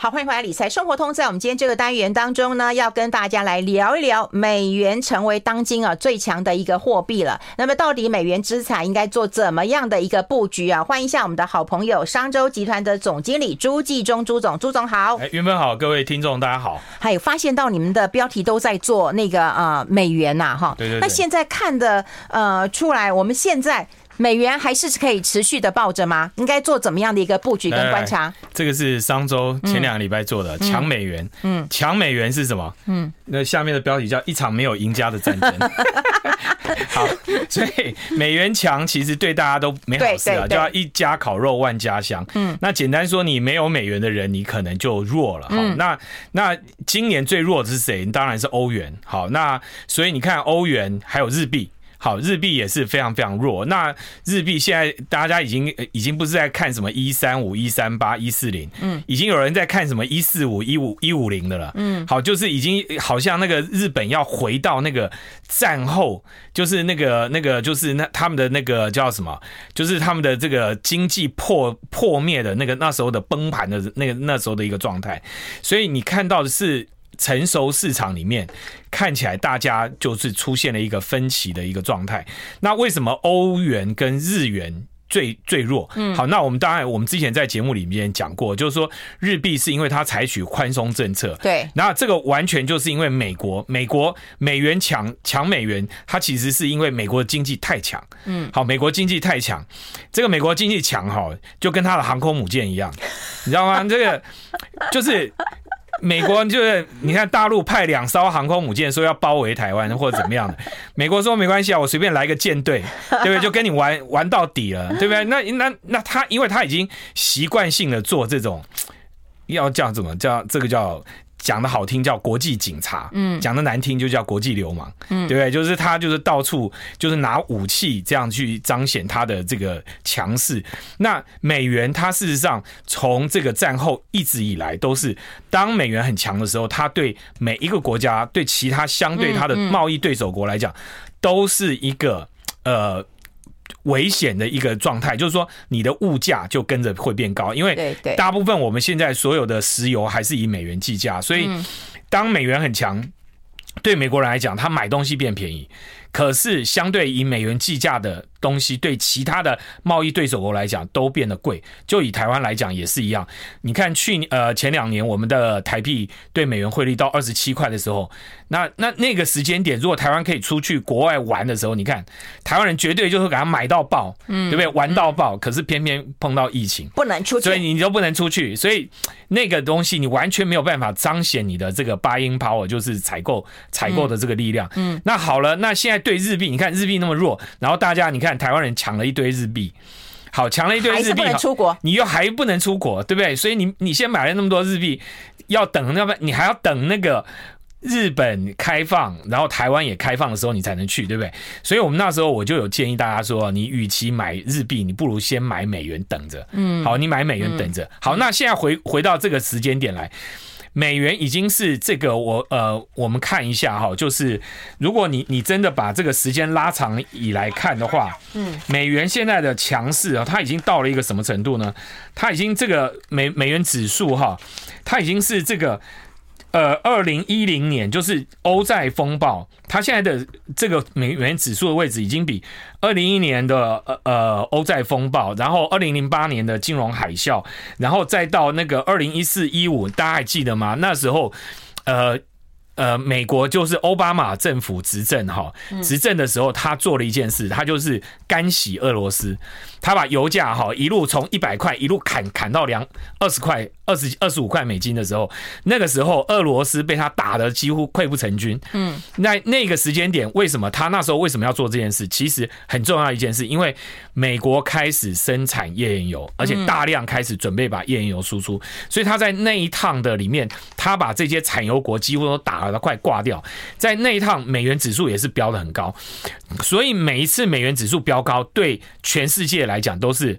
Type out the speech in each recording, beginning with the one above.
好，欢迎回来，理财生活通。在我们今天这个单元当中呢，要跟大家来聊一聊美元成为当今啊最强的一个货币了。那么，到底美元资产应该做怎么样的一个布局啊？欢迎一下我们的好朋友商周集团的总经理朱继忠朱总，朱总好。哎，云芬好，各位听众大家好。还有发现到你们的标题都在做那个呃美元呐，哈。对对对。那现在看的呃出来，我们现在。美元还是可以持续的抱着吗？应该做怎么样的一个布局跟观察？这个是商周前两个礼拜做的抢美元。嗯，抢美元是什么？嗯，那下面的标题叫一场没有赢家的战争。好，所以美元强其实对大家都没好事啊，就要一家烤肉万家香。嗯，那简单说，你没有美元的人，你可能就弱了。好，那那今年最弱的是谁？当然是欧元。好，那所以你看欧元还有日币。好，日币也是非常非常弱。那日币现在大家已经已经不是在看什么一三五、一三八、一四零，嗯，已经有人在看什么一四五、一五一五零的了。嗯，好，就是已经好像那个日本要回到那个战后，就是那个那个就是那他们的那个叫什么，就是他们的这个经济破破灭的那个那时候的崩盘的那个那时候的一个状态。所以你看到的是。成熟市场里面看起来，大家就是出现了一个分歧的一个状态。那为什么欧元跟日元最最弱？嗯，好，那我们当然我们之前在节目里面讲过，就是说日币是因为它采取宽松政策，对。那这个完全就是因为美国，美国美元强强美元，它其实是因为美国的经济太强。嗯，好，美国经济太强，这个美国经济强哈，就跟它的航空母舰一样，你知道吗？这个就是。美国就是你看大陆派两艘航空母舰说要包围台湾或者怎么样的，美国说没关系啊，我随便来个舰队，对不对？就跟你玩玩到底了，对不对？那那那他因为他已经习惯性的做这种，要叫怎么叫这个叫。讲的好听叫国际警察，嗯，讲的难听就叫国际流氓，嗯，对不对？就是他就是到处就是拿武器这样去彰显他的这个强势。那美元它事实上从这个战后一直以来都是，当美元很强的时候，它对每一个国家，对其他相对它的贸易对手国来讲，都是一个呃。危险的一个状态，就是说你的物价就跟着会变高，因为大部分我们现在所有的石油还是以美元计价，所以当美元很强，对美国人来讲，他买东西变便宜。可是，相对以美元计价的东西，对其他的贸易对手国来讲都变得贵。就以台湾来讲也是一样。你看去年呃前两年，我们的台币对美元汇率到二十七块的时候，那那那个时间点，如果台湾可以出去国外玩的时候，你看台湾人绝对就是给他买到爆，嗯，对不对？玩到爆。可是偏偏碰到疫情，不能出去，所以你都不能出去，所以那个东西你完全没有办法彰显你的这个 buying power，就是采购采购的这个力量。嗯，那好了，那现在。对日币，你看日币那么弱，然后大家你看台湾人抢了一堆日币，好，抢了一堆日币，出国，你又还不能出国，对不对？所以你你先买了那么多日币，要等，要不然你还要等那个日本开放，然后台湾也开放的时候，你才能去，对不对？所以我们那时候我就有建议大家说，你与其买日币，你不如先买美元等着。嗯，好，你买美元等着。好，那现在回回到这个时间点来。美元已经是这个我呃，我们看一下哈，就是如果你你真的把这个时间拉长以来看的话，嗯，美元现在的强势啊，它已经到了一个什么程度呢？它已经这个美美元指数哈，它已经是这个。呃，二零一零年就是欧债风暴，它现在的这个美元指数的位置已经比二零一一年的呃呃欧债风暴，然后二零零八年的金融海啸，然后再到那个二零一四一五，大家还记得吗？那时候，呃。呃，美国就是奥巴马政府执政哈，执政的时候，他做了一件事，他就是干洗俄罗斯，他把油价哈一路从一百块一路砍砍到两二十块、二十二十五块美金的时候，那个时候俄罗斯被他打的几乎溃不成军。嗯，那那个时间点，为什么他那时候为什么要做这件事？其实很重要一件事，因为美国开始生产页岩油，而且大量开始准备把页岩油输出，所以他在那一趟的里面，他把这些产油国几乎都打。它快挂掉，在那一趟美元指数也是飙的很高，所以每一次美元指数飙高，对全世界来讲都是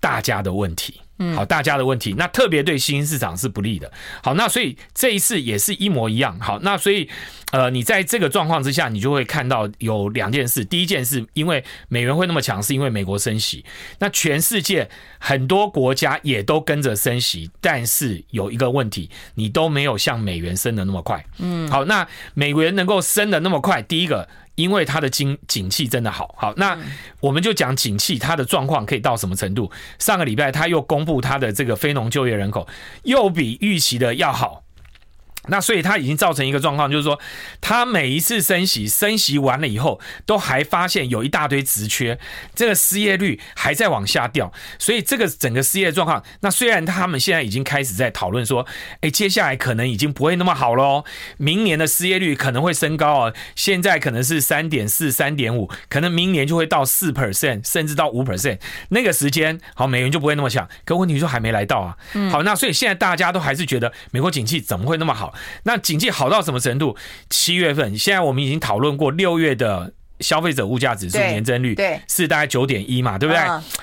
大家的问题。好，大家的问题，那特别对新兴市场是不利的。好，那所以这一次也是一模一样。好，那所以呃，你在这个状况之下，你就会看到有两件事。第一件事，因为美元会那么强，是因为美国升息。那全世界很多国家也都跟着升息，但是有一个问题，你都没有像美元升的那么快。嗯，好，那美元能够升的那么快，第一个。因为它的经景气真的好，好，那我们就讲景气它的状况可以到什么程度？上个礼拜他又公布他的这个非农就业人口，又比预期的要好。那所以它已经造成一个状况，就是说，它每一次升息，升息完了以后，都还发现有一大堆职缺，这个失业率还在往下掉，所以这个整个失业状况，那虽然他们现在已经开始在讨论说，哎，接下来可能已经不会那么好喽，明年的失业率可能会升高哦，现在可能是三点四、三点五，可能明年就会到四 percent，甚至到五 percent，那个时间，好，美元就不会那么强。可问题就还没来到啊，好，那所以现在大家都还是觉得美国景气怎么会那么好？那景气好到什么程度？七月份，现在我们已经讨论过六月的消费者物价指数年增率，对，是大概九点一嘛，对不对？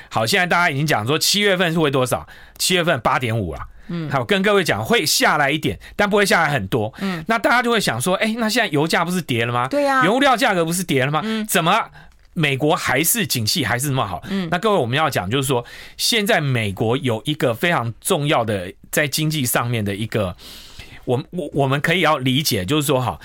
好，现在大家已经讲说七月份是会多少？七月份八点五了。嗯，好，跟各位讲会下来一点，但不会下来很多。嗯，那大家就会想说，哎，那现在油价不是跌了吗？对呀，原物料价格不是跌了吗？嗯，怎么美国还是景气还是那么好？嗯，那各位我们要讲就是说，现在美国有一个非常重要的在经济上面的一个。我我我们可以要理解，就是说哈。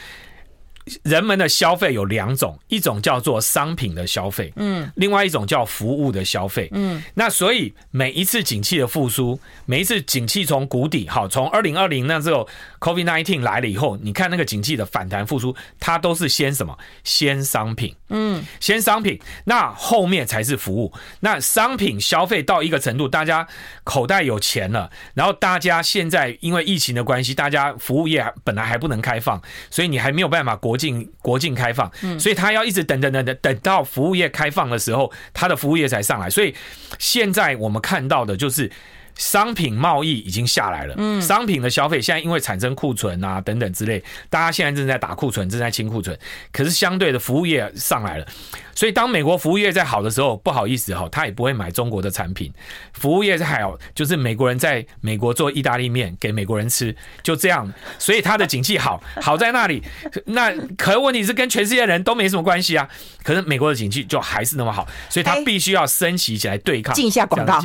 人们的消费有两种，一种叫做商品的消费，嗯，另外一种叫服务的消费，嗯，那所以每一次景气的复苏，每一次景气从谷底，好，从二零二零那时候 COVID-19 来了以后，你看那个景气的反弹复苏，它都是先什么？先商品，嗯，先商品，那后面才是服务。那商品消费到一个程度，大家口袋有钱了，然后大家现在因为疫情的关系，大家服务业本来还不能开放，所以你还没有办法国。国境国境开放，所以他要一直等等等等，等到服务业开放的时候，他的服务业才上来。所以现在我们看到的就是。商品贸易已经下来了，嗯，商品的消费现在因为产生库存啊等等之类，大家现在正在打库存，正在清库存。可是相对的服务业上来了，所以当美国服务业在好的时候，不好意思哈，他也不会买中国的产品。服务业在好，就是美国人在美国做意大利面给美国人吃，就这样，所以他的景气好，好在那里。那可问题是跟全世界人都没什么关系啊。可是美国的景气就还是那么好，所以他必须要升级起来对抗。进一下广告。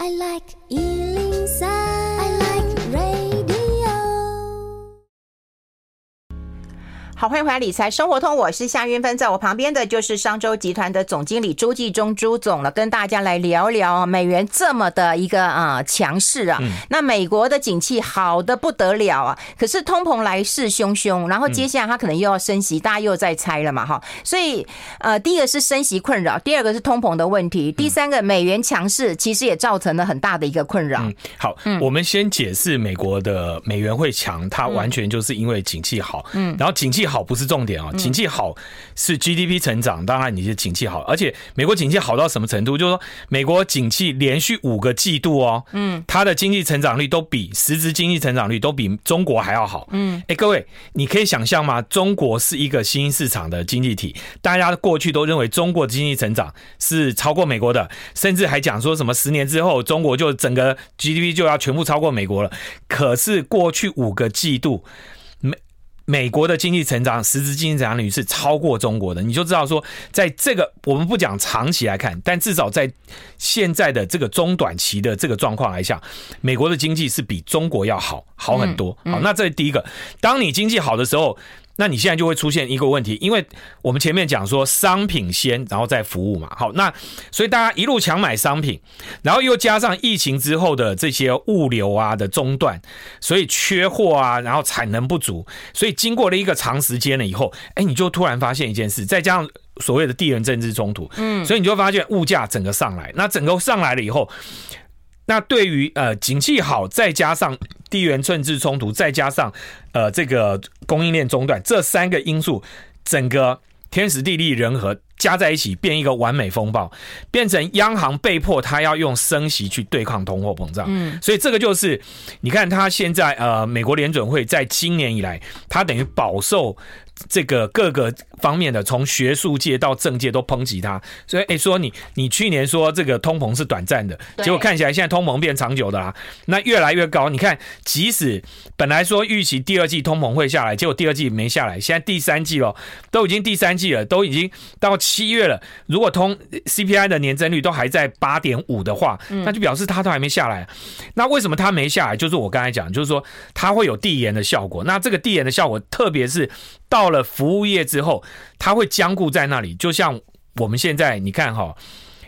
I like Ealing Sound. 好，欢迎回来理财生活通，我是夏云芬，在我旁边的就是商周集团的总经理朱继忠朱总了，跟大家来聊聊美元这么的一个啊强势啊，那美国的景气好的不得了啊，可是通膨来势汹汹，然后接下来它可能又要升息，大家又在猜了嘛哈，所以呃，第一个是升息困扰，第二个是通膨的问题，第三个美元强势其实也造成了很大的一个困扰。嗯，好，我们先解释美国的美元会强，它完全就是因为景气好，嗯，然后景气好。好不是重点啊，景气好是 GDP 成长，当然你是景气好，而且美国景气好到什么程度？就是说美国景气连续五个季度哦，嗯，它的经济成长率都比实质经济成长率都比中国还要好，嗯，哎，各位，你可以想象吗？中国是一个新兴市场的经济体，大家过去都认为中国的经济成长是超过美国的，甚至还讲说什么十年之后中国就整个 GDP 就要全部超过美国了。可是过去五个季度，美国的经济成长，实质经济成长率是超过中国的，你就知道说，在这个我们不讲长期来看，但至少在现在的这个中短期的这个状况来讲，美国的经济是比中国要好好很多。好，那这是第一个，当你经济好的时候。那你现在就会出现一个问题，因为我们前面讲说商品先，然后再服务嘛。好，那所以大家一路强买商品，然后又加上疫情之后的这些物流啊的中断，所以缺货啊，然后产能不足，所以经过了一个长时间了以后，哎，你就突然发现一件事，再加上所谓的地缘政治冲突，嗯，所以你就发现物价整个上来，那整个上来了以后。那对于呃景气好，再加上地缘政治冲突，再加上呃这个供应链中断，这三个因素，整个天时地利人和加在一起，变一个完美风暴，变成央行被迫他要用升息去对抗通货膨胀。嗯，所以这个就是你看他现在呃美国联准会在今年以来，他等于饱受这个各个方面的，从学术界到政界都抨击他，所以哎、欸，说你你去年说这个通膨是短暂的，结果看起来现在通膨变长久的啦，那越来越高。你看，即使本来说预期第二季通膨会下来，结果第二季没下来，现在第三季了，都已经第三季了，都已经到七月了。如果通 CPI 的年增率都还在八点五的话，那就表示它都还没下来。那为什么它没下来？就是我刚才讲，就是说它会有递延的效果。那这个递延的效果，特别是到了服务业之后，它会僵固在那里。就像我们现在，你看哈。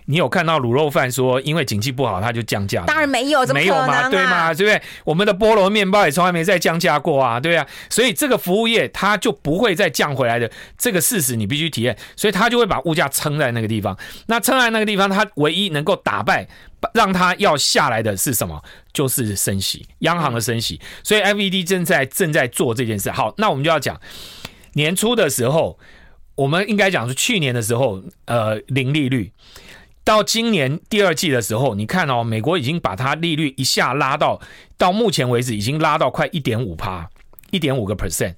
你有看到卤肉饭说因为景气不好，它就降价？当然没有，怎么可能啊？没有嘛，对嘛？对不对？我们的菠萝面包也从来没再降价过啊，对啊。所以这个服务业它就不会再降回来的，这个事实你必须体验。所以它就会把物价撑在那个地方。那撑在那个地方，它唯一能够打败让它要下来的是什么？就是升息，央行的升息。所以 FED 正在正在做这件事。好，那我们就要讲年初的时候，我们应该讲是去年的时候，呃，零利率。到今年第二季的时候，你看哦，美国已经把它利率一下拉到，到目前为止已经拉到快一点五趴，一点五个 percent，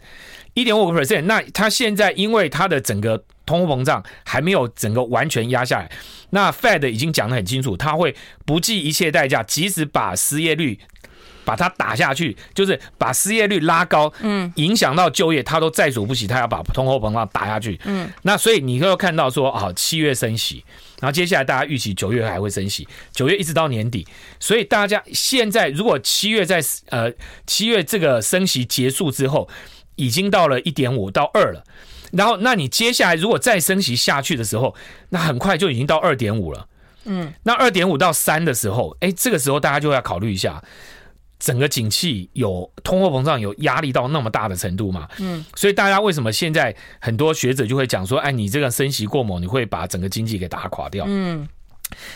一点五个 percent。那它现在因为它的整个通货膨胀还没有整个完全压下来，那 Fed 已经讲得很清楚，它会不计一切代价，即使把失业率把它打下去，就是把失业率拉高，嗯，影响到就业，他都在所不惜，他要把通货膨胀打下去，嗯，那所以你会看到说啊，七月升息。然后接下来大家预期九月还会升息，九月一直到年底，所以大家现在如果七月在呃七月这个升息结束之后，已经到了一点五到二了，然后那你接下来如果再升息下去的时候，那很快就已经到二点五了，嗯，那二点五到三的时候，哎，这个时候大家就要考虑一下。整个景气有通货膨胀有压力到那么大的程度嘛？嗯，所以大家为什么现在很多学者就会讲说，哎，你这个升息过猛，你会把整个经济给打垮掉。嗯，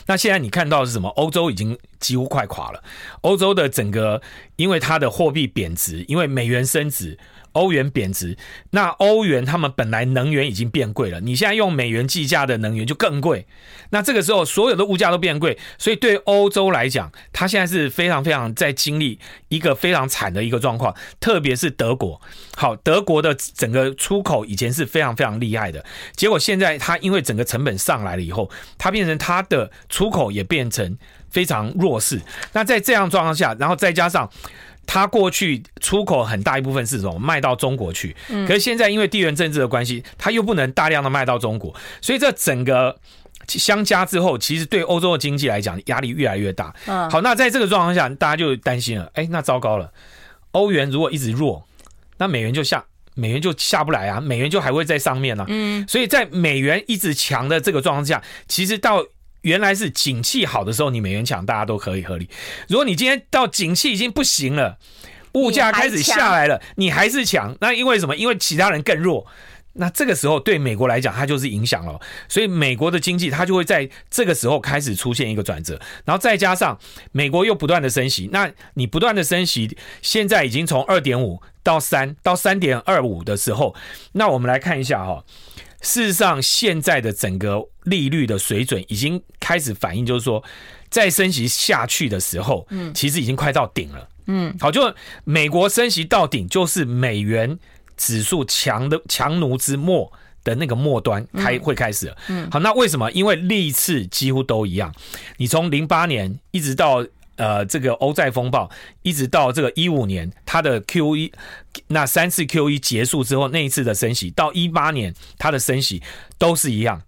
那现在你看到的是什么？欧洲已经几乎快垮了，欧洲的整个因为它的货币贬值，因为美元升值。欧元贬值，那欧元他们本来能源已经变贵了，你现在用美元计价的能源就更贵，那这个时候所有的物价都变贵，所以对欧洲来讲，它现在是非常非常在经历一个非常惨的一个状况，特别是德国。好，德国的整个出口以前是非常非常厉害的，结果现在它因为整个成本上来了以后，它变成它的出口也变成非常弱势。那在这样状况下，然后再加上。它过去出口很大一部分是什么？卖到中国去。可是现在因为地缘政治的关系，它又不能大量的卖到中国，所以这整个相加之后，其实对欧洲的经济来讲压力越来越大。好，那在这个状况下，大家就担心了。哎，那糟糕了，欧元如果一直弱，那美元就下，美元就下不来啊，美元就还会在上面呢。嗯，所以在美元一直强的这个状况下，其实到。原来是景气好的时候，你美元强，大家都可以合理。如果你今天到景气已经不行了，物价开始下来了，你还是强，那因为什么？因为其他人更弱。那这个时候对美国来讲，它就是影响了。所以美国的经济它就会在这个时候开始出现一个转折。然后再加上美国又不断的升息，那你不断的升息，现在已经从二点五到三到三点二五的时候，那我们来看一下哈。事实上，现在的整个利率的水准已经开始反映，就是说，在升息下去的时候，嗯，其实已经快到顶了，嗯，好，就美国升息到顶，就是美元指数强的强弩之末的那个末端开会开始了，嗯，好，那为什么？因为历次几乎都一样，你从零八年一直到。呃，这个欧债风暴一直到这个一五年，它的 Q 一那三次 Q 一结束之后，那一次的升息到一八年，它的升息都是一样。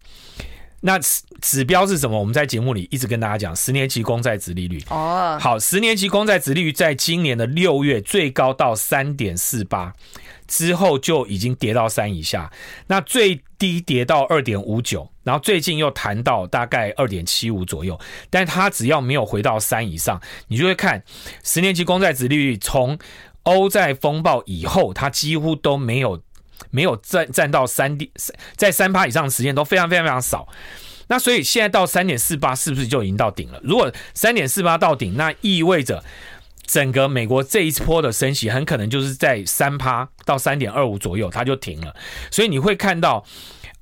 那指标是什么？我们在节目里一直跟大家讲，十年期公债殖利率。哦，好，十年期公债殖利率在今年的六月最高到三点四八。之后就已经跌到三以下，那最低跌到二点五九，然后最近又谈到大概二点七五左右，但它只要没有回到三以上，你就会看十年期公债殖利率从欧债风暴以后，它几乎都没有没有占占到三点在三趴以上的时间都非常非常非常少，那所以现在到三点四八是不是就已经到顶了？如果三点四八到顶，那意味着。整个美国这一波的升息很可能就是在三趴到三点二五左右，它就停了。所以你会看到，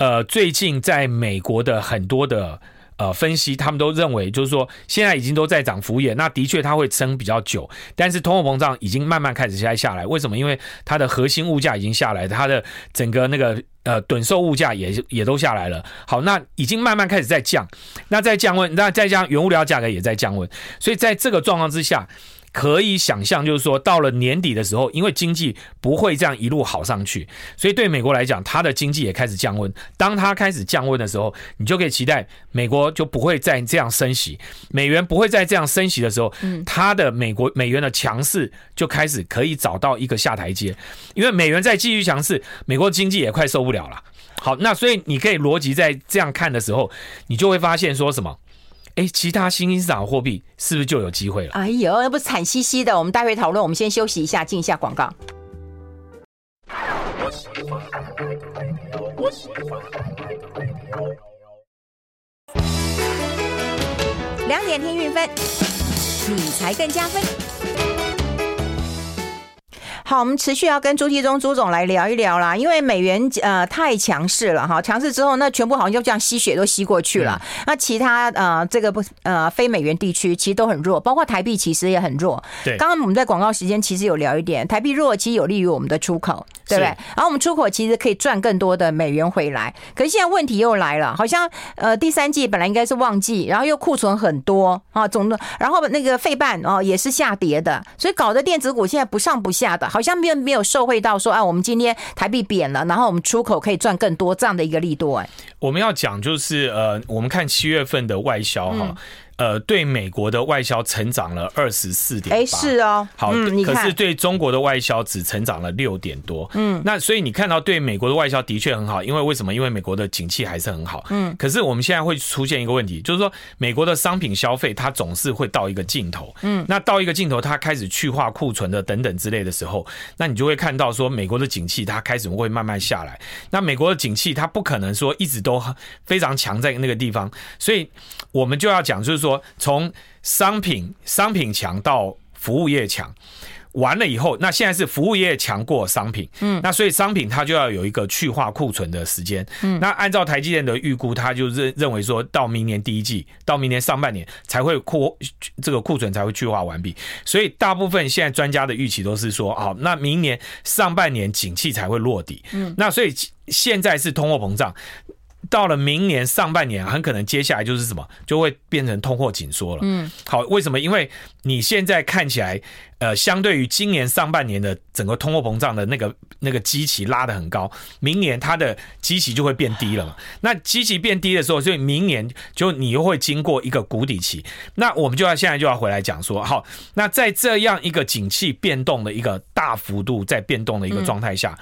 呃，最近在美国的很多的呃分析，他们都认为就是说现在已经都在涨服务业，那的确它会撑比较久，但是通货膨胀已经慢慢开始在下来。为什么？因为它的核心物价已经下来，它的整个那个呃趸售物价也也都下来了。好，那已经慢慢开始在降，那在降温，那再加上原物料价格也在降温，所以在这个状况之下。可以想象，就是说，到了年底的时候，因为经济不会这样一路好上去，所以对美国来讲，它的经济也开始降温。当它开始降温的时候，你就可以期待美国就不会再这样升息，美元不会再这样升息的时候，它的美国美元的强势就开始可以找到一个下台阶。因为美元再继续强势，美国经济也快受不了了。好，那所以你可以逻辑在这样看的时候，你就会发现说什么？哎，其他新兴市场货币是不是就有机会了？哎呦，那不是惨兮兮的。我们待会讨论，我们先休息一下，进一下广告。两点听运分，理财更加分。好，我们持续要跟朱继宗朱总来聊一聊啦，因为美元呃太强势了哈，强势之后那全部好像就这样吸血都吸过去了。嗯、那其他呃这个不呃非美元地区其实都很弱，包括台币其实也很弱。对，刚刚我们在广告时间其实有聊一点，台币弱其实有利于我们的出口，对不对？然后我们出口其实可以赚更多的美元回来。可是现在问题又来了，好像呃第三季本来应该是旺季，然后又库存很多啊，总的然后那个费半哦也是下跌的，所以搞得电子股现在不上不下的。好像没有没有受惠到说，啊，我们今天台币贬了，然后我们出口可以赚更多这样的一个力度，哎，我们要讲就是呃，我们看七月份的外销哈。嗯呃，对美国的外销成长了二十四点，哎，是哦，好，嗯、可是对中国的外销只成长了六点多，嗯，那所以你看到对美国的外销的确很好，因为为什么？因为美国的景气还是很好，嗯，可是我们现在会出现一个问题，就是说美国的商品消费它总是会到一个尽头，嗯，那到一个尽头，它开始去化库存的等等之类的时候，那你就会看到说美国的景气它开始会慢慢下来，那美国的景气它不可能说一直都非常强在那个地方，所以我们就要讲就是说。从商品商品强到服务业强，完了以后，那现在是服务业强过商品，嗯，那所以商品它就要有一个去化库存的时间，嗯，那按照台积电的预估，他就认认为说到明年第一季，到明年上半年才会库这个库存才会去化完毕，所以大部分现在专家的预期都是说，好，那明年上半年景气才会落底，嗯，那所以现在是通货膨胀。到了明年上半年，很可能接下来就是什么，就会变成通货紧缩了。嗯，好，为什么？因为你现在看起来。呃，相对于今年上半年的整个通货膨胀的那个那个基期拉得很高，明年它的基期就会变低了嘛。那基期变低的时候，所以明年就你又会经过一个谷底期。那我们就要现在就要回来讲说，好，那在这样一个景气变动的一个大幅度在变动的一个状态下，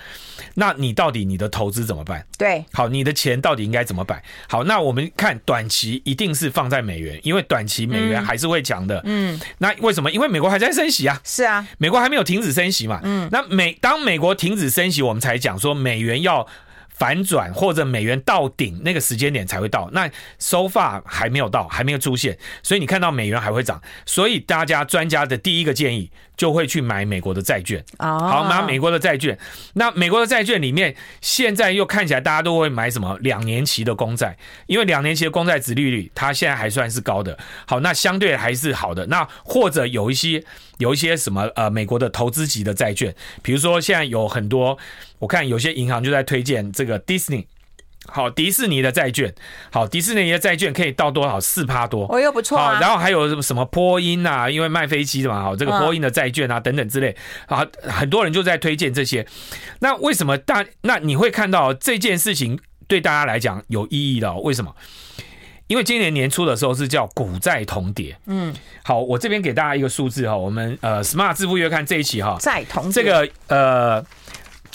那你到底你的投资怎么办？对，好，你的钱到底应该怎么摆？好，那我们看短期一定是放在美元，因为短期美元还是会强的。嗯，那为什么？因为美国还在升息啊。是啊，美国还没有停止升息嘛？嗯，那美当美国停止升息，我们才讲说美元要反转或者美元到顶那个时间点才会到。那 so far 还没有到，还没有出现，所以你看到美元还会涨。所以大家专家的第一个建议。就会去买美国的债券，好，买美国的债券。那美国的债券里面，现在又看起来大家都会买什么两年期的公债，因为两年期的公债殖利率它现在还算是高的。好，那相对还是好的。那或者有一些有一些什么呃美国的投资级的债券，比如说现在有很多，我看有些银行就在推荐这个 Disney。好，迪士尼的债券，好，迪士尼的债券可以到多少？四趴多，哦又不错啊。然后还有什么波音啊？因为卖飞机的嘛，好，这个波音的债券啊，等等之类，啊，很多人就在推荐这些。那为什么大？那你会看到这件事情对大家来讲有意义的？为什么？因为今年年初的时候是叫股债同跌。嗯，好，我这边给大家一个数字哈，我们呃，Smart 致富月刊这一期哈，债同这个呃。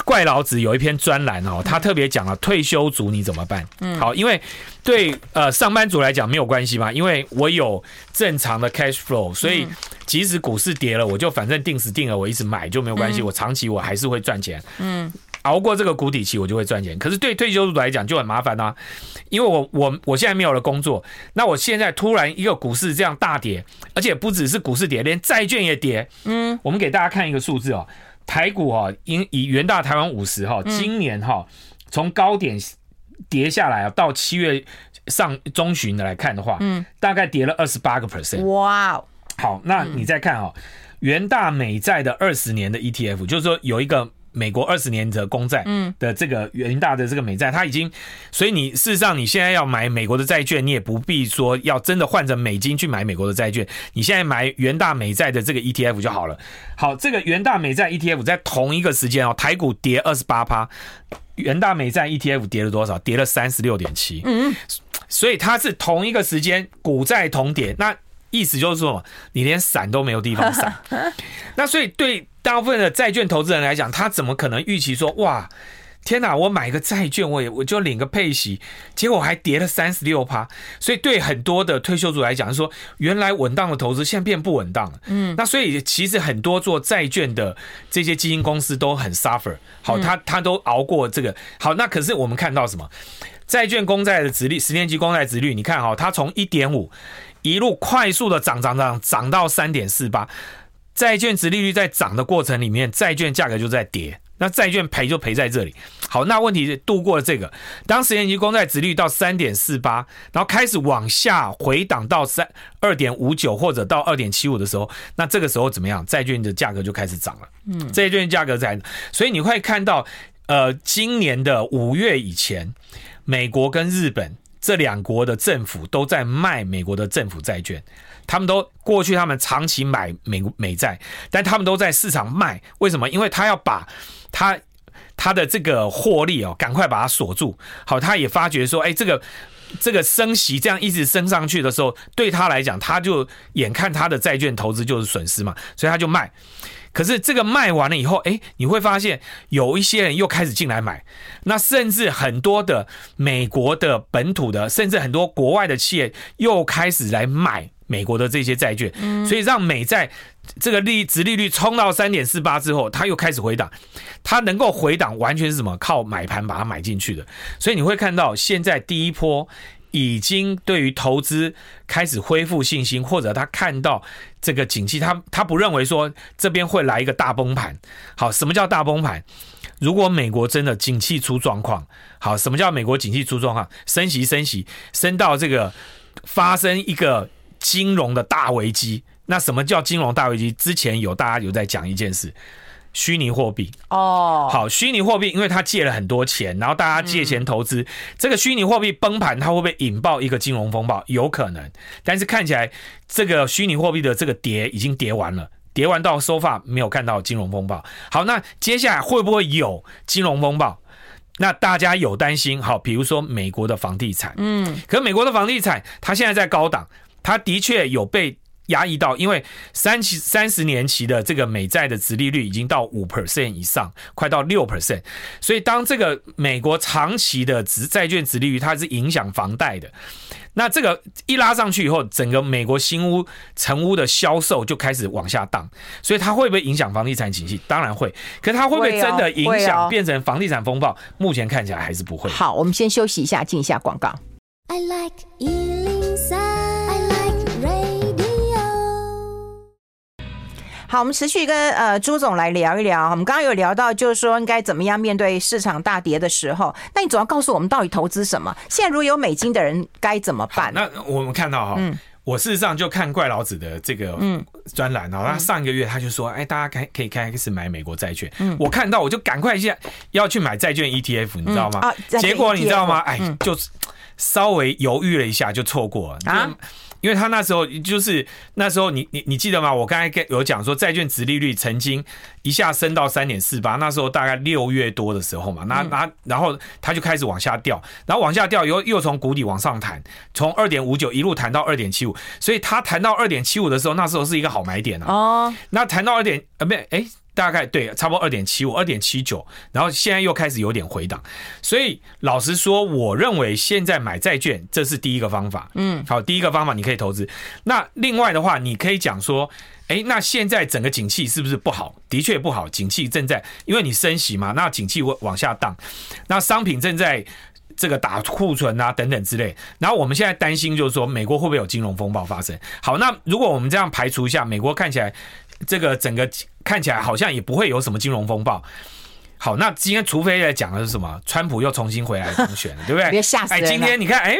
怪老子有一篇专栏哦，他特别讲了退休族你怎么办？嗯，好，因为对呃上班族来讲没有关系嘛，因为我有正常的 cash flow，所以即使股市跌了，我就反正定时定额我一直买就没有关系，我长期我还是会赚钱。嗯，熬过这个谷底期我就会赚钱。可是对退休族来讲就很麻烦啊，因为我我我现在没有了工作，那我现在突然一个股市这样大跌，而且不只是股市跌，连债券也跌。嗯，我们给大家看一个数字哦。台股哈，因以元大台湾五十哈，今年哈从高点跌下来啊，到七月上中旬的来看的话，嗯，大概跌了二十八个 percent。哇，好，那你再看哦，元大美债的二十年的 ETF，就是说有一个。美国二十年的公债，嗯，的这个元大的这个美债，它已经，所以你事实上你现在要买美国的债券，你也不必说要真的换成美金去买美国的债券，你现在买元大美债的这个 ETF 就好了。好，这个元大美债 ETF 在同一个时间哦，台股跌二十八趴，元大美债 ETF 跌了多少？跌了三十六点七，嗯，所以它是同一个时间股债同跌，那意思就是说，你连闪都没有地方闪，那所以对。大部分的债券投资人来讲，他怎么可能预期说，哇，天哪，我买个债券，我也我就领个配息，结果还跌了三十六趴。所以对很多的退休族来讲，说原来稳当的投资现在变不稳当了。嗯，那所以其实很多做债券的这些基金公司都很 suffer。好，他他都熬过这个。好，那可是我们看到什么？债券公债的殖率，十年期公债殖率，你看哈，它从一点五一路快速的涨涨涨涨到三点四八。债券值利率在涨的过程里面，债券价格就在跌，那债券赔就赔在这里。好，那问题是度过了这个，当十年期公债值率到三点四八，然后开始往下回档到三二点五九或者到二点七五的时候，那这个时候怎么样？债券的价格就开始涨了。嗯，债券价格在，所以你会看到，呃，今年的五月以前，美国跟日本这两国的政府都在卖美国的政府债券。他们都过去，他们长期买美美债，但他们都在市场卖。为什么？因为他要把他他的这个获利哦，赶快把它锁住。好，他也发觉说，哎，这个这个升息这样一直升上去的时候，对他来讲，他就眼看他的债券投资就是损失嘛，所以他就卖。可是这个卖完了以后，哎，你会发现有一些人又开始进来买，那甚至很多的美国的本土的，甚至很多国外的企业又开始来买。美国的这些债券，所以让美债这个利值利率冲到三点四八之后，它又开始回档。它能够回档，完全是什么？靠买盘把它买进去的。所以你会看到，现在第一波已经对于投资开始恢复信心，或者他看到这个景气，他他不认为说这边会来一个大崩盘。好，什么叫大崩盘？如果美国真的景气出状况，好，什么叫美国景气出状况？升息升息升到这个发生一个。金融的大危机，那什么叫金融大危机？之前有大家有在讲一件事，虚拟货币哦，好，虚拟货币，因为他借了很多钱，然后大家借钱投资，这个虚拟货币崩盘，它会不会引爆一个金融风暴？有可能，但是看起来这个虚拟货币的这个跌已经跌完了，跌完到收发没有看到金融风暴。好，那接下来会不会有金融风暴？那大家有担心？好，比如说美国的房地产，嗯，可美国的房地产它现在在高档。它的确有被压抑到，因为三期三十年期的这个美债的殖利率已经到五 percent 以上，快到六 percent，所以当这个美国长期的殖债券殖利率它是影响房贷的，那这个一拉上去以后，整个美国新屋成屋的销售就开始往下荡，所以它会不会影响房地产景气？当然会，可是它会不会真的影响变成房地产风暴？目前看起来还是不会。好，我们先休息一下，进一下广告。I like 好，我们持续跟呃朱总来聊一聊。我们刚刚有聊到，就是说应该怎么样面对市场大跌的时候。那你总要告诉我们，到底投资什么？现在如果有美金的人该怎么办？那我们看到哈，嗯，我事实上就看怪老子的这个嗯专栏啊，他上一个月他就说，哎，大家开可以开始买美国债券。嗯，我看到我就赶快一下要去买债券 ETF，你知道吗？结果你知道吗？哎，就稍微犹豫了一下就错过了啊。因为他那时候就是那时候你，你你你记得吗？我刚才跟有讲说，债券值利率曾经一下升到三点四八，那时候大概六月多的时候嘛，那那然后他就开始往下掉，然后往下掉，又又从谷底往上弹，从二点五九一路弹到二点七五，所以他弹到二点七五的时候，那时候是一个好买点啊。哦，那弹到二点呃，不对，哎。大概对，差不多二点七五、二点七九，然后现在又开始有点回档，所以老实说，我认为现在买债券这是第一个方法。嗯，好，第一个方法你可以投资。那另外的话，你可以讲说，哎，那现在整个景气是不是不好？的确不好，景气正在，因为你升息嘛，那景气会往下荡，那商品正在这个打库存啊等等之类。然后我们现在担心就是说，美国会不会有金融风暴发生？好，那如果我们这样排除一下，美国看起来。这个整个看起来好像也不会有什么金融风暴，好，那今天除非在讲的是什么？川普又重新回来当选了，对不对？别吓死人！哎，今天你看，哎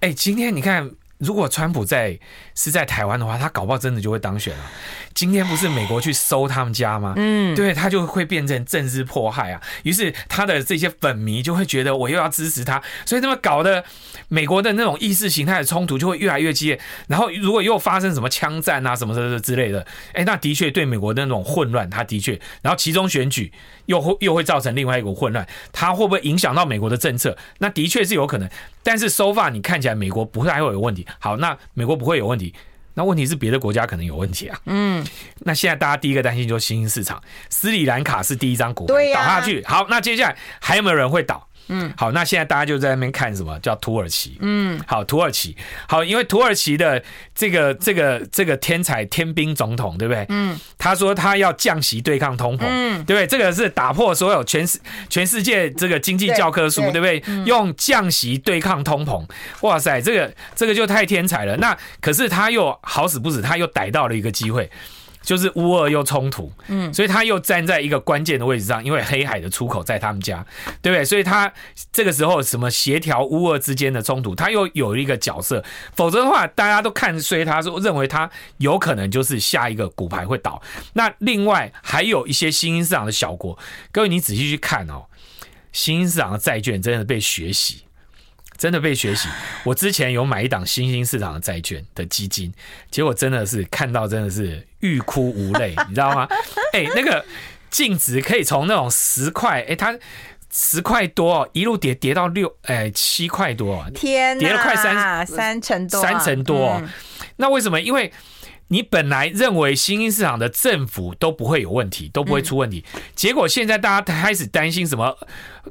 哎，今天你看，如果川普在是在台湾的话，他搞不好真的就会当选了。今天不是美国去搜他们家吗？嗯，对，他就会变成政治迫害啊。于是他的这些粉迷就会觉得我又要支持他，所以那么搞的美国的那种意识形态的冲突就会越来越激烈。然后如果又发生什么枪战啊什么什么之类的，哎，那的确对美国的那种混乱，他的确，然后其中选举又会又会造成另外一股混乱，它会不会影响到美国的政策？那的确是有可能。但是 so far 你看起来美国不太会有问题。好，那美国不会有问题。那问题是别的国家可能有问题啊。嗯，那现在大家第一个担心就是新兴市场，斯里兰卡是第一张股对倒下去。好，那接下来还有没有人会倒？嗯，好，那现在大家就在那边看什么叫土耳其？嗯，好，土耳其，好，因为土耳其的这个这个这个天才天兵总统，对不对？嗯，他说他要降息对抗通膨，嗯，对不对？这个是打破所有全世全世界这个经济教科书，对，不对？嗯，用降息对抗通膨，哇塞，这个这个就太天才了。那可是他又好死不死，他又逮到了一个机会。就是乌俄又冲突，嗯，所以他又站在一个关键的位置上，因为黑海的出口在他们家，对不对？所以他这个时候什么协调乌俄之间的冲突，他又有一个角色。否则的话，大家都看衰他，说认为他有可能就是下一个骨牌会倒。那另外还有一些新兴市场的小国，各位你仔细去看哦，新兴市场的债券真的被血洗。真的被学习。我之前有买一档新兴市场的债券的基金，结果真的是看到真的是欲哭无泪，你知道吗？哎、欸，那个净值可以从那种十块，哎、欸，它十块多一路跌跌到六，哎，七块多，天，跌了快三三成多，三成多。嗯、那为什么？因为你本来认为新兴市场的政府都不会有问题，都不会出问题，嗯、结果现在大家开始担心什么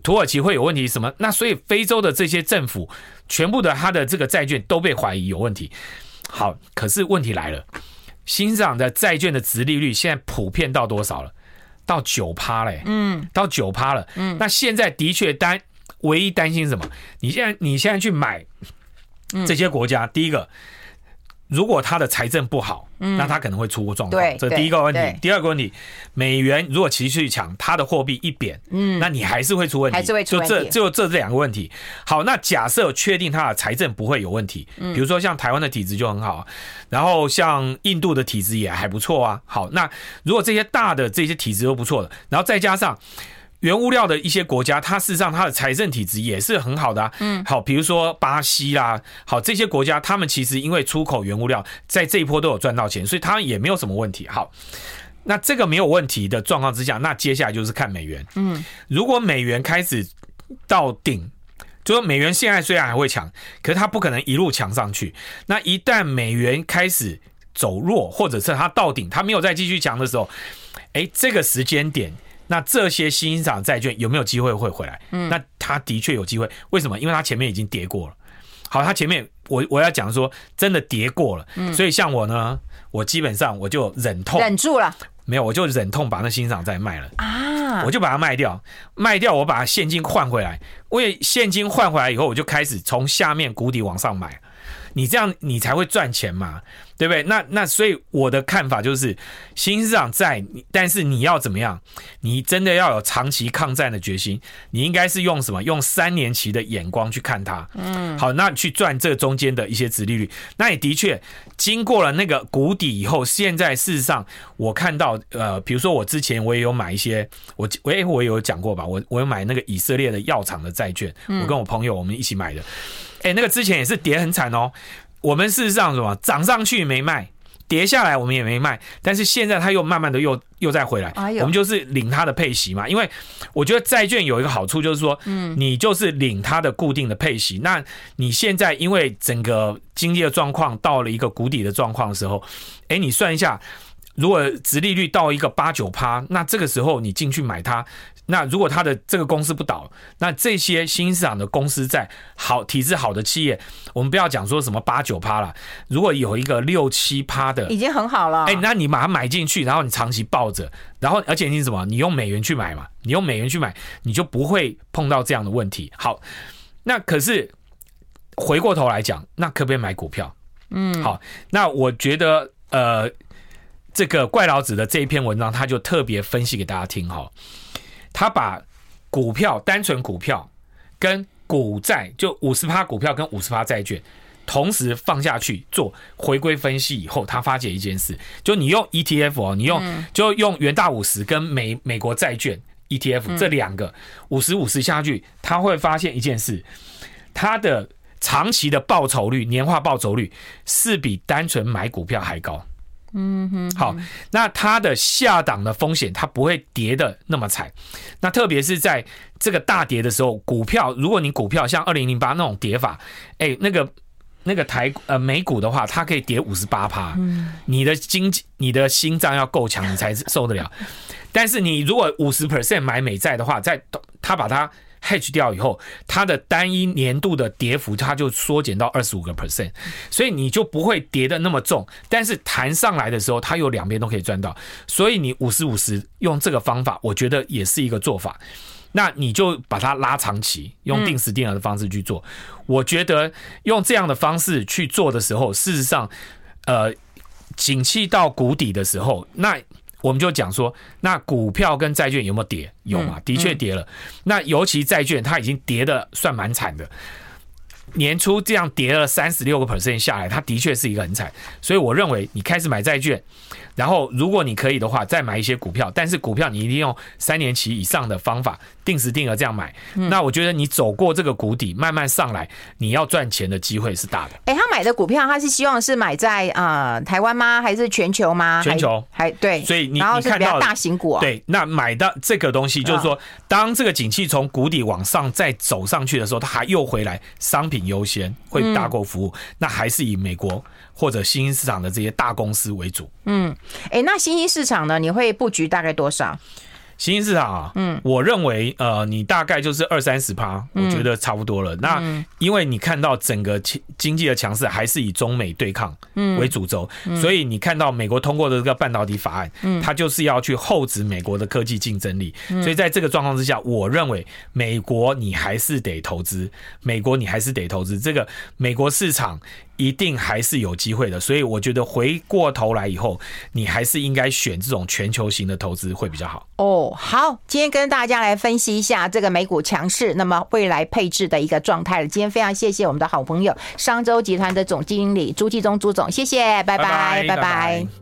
土耳其会有问题，什么？那所以非洲的这些政府全部的他的这个债券都被怀疑有问题。好，可是问题来了，新兴市场的债券的值利率现在普遍到多少了？到九趴嘞，嗯，到九趴了，嗯。那现在的确担唯一担心什么？你现在你现在去买这些国家，嗯、第一个。如果他的财政不好，嗯那他可能会出状况。嗯、这是第一个问题。第二个问题，美元如果持续强，他的货币一贬，嗯，那你还是会出问题。还是会出问题。就这就这这两个问题。好，那假设确定他的财政不会有问题，比如说像台湾的体质就很好，然后像印度的体质也还不错啊。好，那如果这些大的这些体质都不错的，然后再加上。原物料的一些国家，它事实上它的财政体制也是很好的啊。嗯，好，比如说巴西啦，好，这些国家，他们其实因为出口原物料，在这一波都有赚到钱，所以他们也没有什么问题。好，那这个没有问题的状况之下，那接下来就是看美元。嗯，如果美元开始到顶，就说美元现在虽然还会强，可是它不可能一路强上去。那一旦美元开始走弱，或者是它到顶，它没有再继续强的时候，哎，这个时间点。那这些新兴市场债券有没有机会会回来？嗯，那它的确有机会。为什么？因为它前面已经跌过了。好，它前面我我要讲说，真的跌过了。嗯，所以像我呢，我基本上我就忍痛忍住了，没有，我就忍痛把那新兴市场债卖了啊，我就把它卖掉，卖掉，我把现金换回来。因为现金换回来以后，我就开始从下面谷底往上买。你这样，你才会赚钱嘛。对不对？那那所以我的看法就是，新兴市场在，但是你要怎么样？你真的要有长期抗战的决心。你应该是用什么？用三年期的眼光去看它。嗯，好，那去赚这中间的一些殖利率。那也的确经过了那个谷底以后，现在事实上我看到，呃，比如说我之前我也有买一些，我我也我有讲过吧，我我有买那个以色列的药厂的债券，我跟我朋友我们一起买的。哎，那个之前也是跌很惨哦。我们事实上什么涨上去没卖，跌下来我们也没卖，但是现在它又慢慢的又又再回来，我们就是领它的配息嘛。因为我觉得债券有一个好处就是说，嗯，你就是领它的固定的配息。那你现在因为整个经济的状况到了一个谷底的状况的时候，哎，你算一下，如果殖利率到一个八九趴，那这个时候你进去买它。那如果他的这个公司不倒，那这些新兴市场的公司在好体质好的企业，我们不要讲说什么八九趴了，如果有一个六七趴的，已经很好了。哎，那你把它买进去，然后你长期抱着，然后而且你什么，你用美元去买嘛，你用美元去买，你就不会碰到这样的问题。好，那可是回过头来讲，那可不可以买股票？嗯，好，那我觉得呃，这个怪老子的这一篇文章，他就特别分析给大家听哈。他把股票单纯股票跟股债，就五十趴股票跟五十趴债券。同时放下去做回归分析以后，他发现一件事，就你用 ETF 哦，你用就用元大五十跟美美国债券 ETF 这两个五十五十下去，他会发现一件事，他的长期的报酬率、年化报酬率是比单纯买股票还高。嗯哼，好，那它的下档的风险，它不会跌的那么惨。那特别是在这个大跌的时候，股票如果你股票像二零零八那种跌法，哎，那个。那个台呃美股的话，它可以跌五十八趴，你的经济你的心脏要够强，你才受得了。但是你如果五十 percent 买美债的话，在它把它 hedge 掉以后，它的单一年度的跌幅它就缩减到二十五个 percent，所以你就不会跌得那么重。但是弹上来的时候，它有两边都可以赚到，所以你五十五十用这个方法，我觉得也是一个做法。那你就把它拉长期，用定时定额的方式去做。我觉得用这样的方式去做的时候，事实上，呃，景气到谷底的时候，那我们就讲说，那股票跟债券有没有跌？有嘛？的确跌了。那尤其债券，它已经跌的算蛮惨的。年初这样跌了三十六个 percent 下来，它的确是一个很惨。所以我认为，你开始买债券。然后，如果你可以的话，再买一些股票。但是股票你一定用三年期以上的方法，定时定额这样买。那我觉得你走过这个谷底，慢慢上来，你要赚钱的机会是大的。哎，他买的股票，他是希望是买在啊、呃、台湾吗？还是全球吗？全球还，还对。所以你然后是比较大型股、哦。对，那买到这个东西，就是说，当这个景气从谷底往上再走上去的时候，它还又回来，商品优先会大过服务，那还是以美国。或者新兴市场的这些大公司为主。嗯，哎，那新兴市场呢？你会布局大概多少？新兴市场啊，嗯，我认为呃，你大概就是二三十趴，我觉得差不多了。那因为你看到整个经经济的强势还是以中美对抗为主轴，所以你看到美国通过的这个半导体法案，它就是要去厚植美国的科技竞争力。所以在这个状况之下，我认为美国你还是得投资，美国你还是得投资这个美国市场。一定还是有机会的，所以我觉得回过头来以后，你还是应该选这种全球型的投资会比较好。哦，好，今天跟大家来分析一下这个美股强势，那么未来配置的一个状态了。今天非常谢谢我们的好朋友商周集团的总经理朱继忠朱总，谢谢，拜拜，拜拜。拜拜。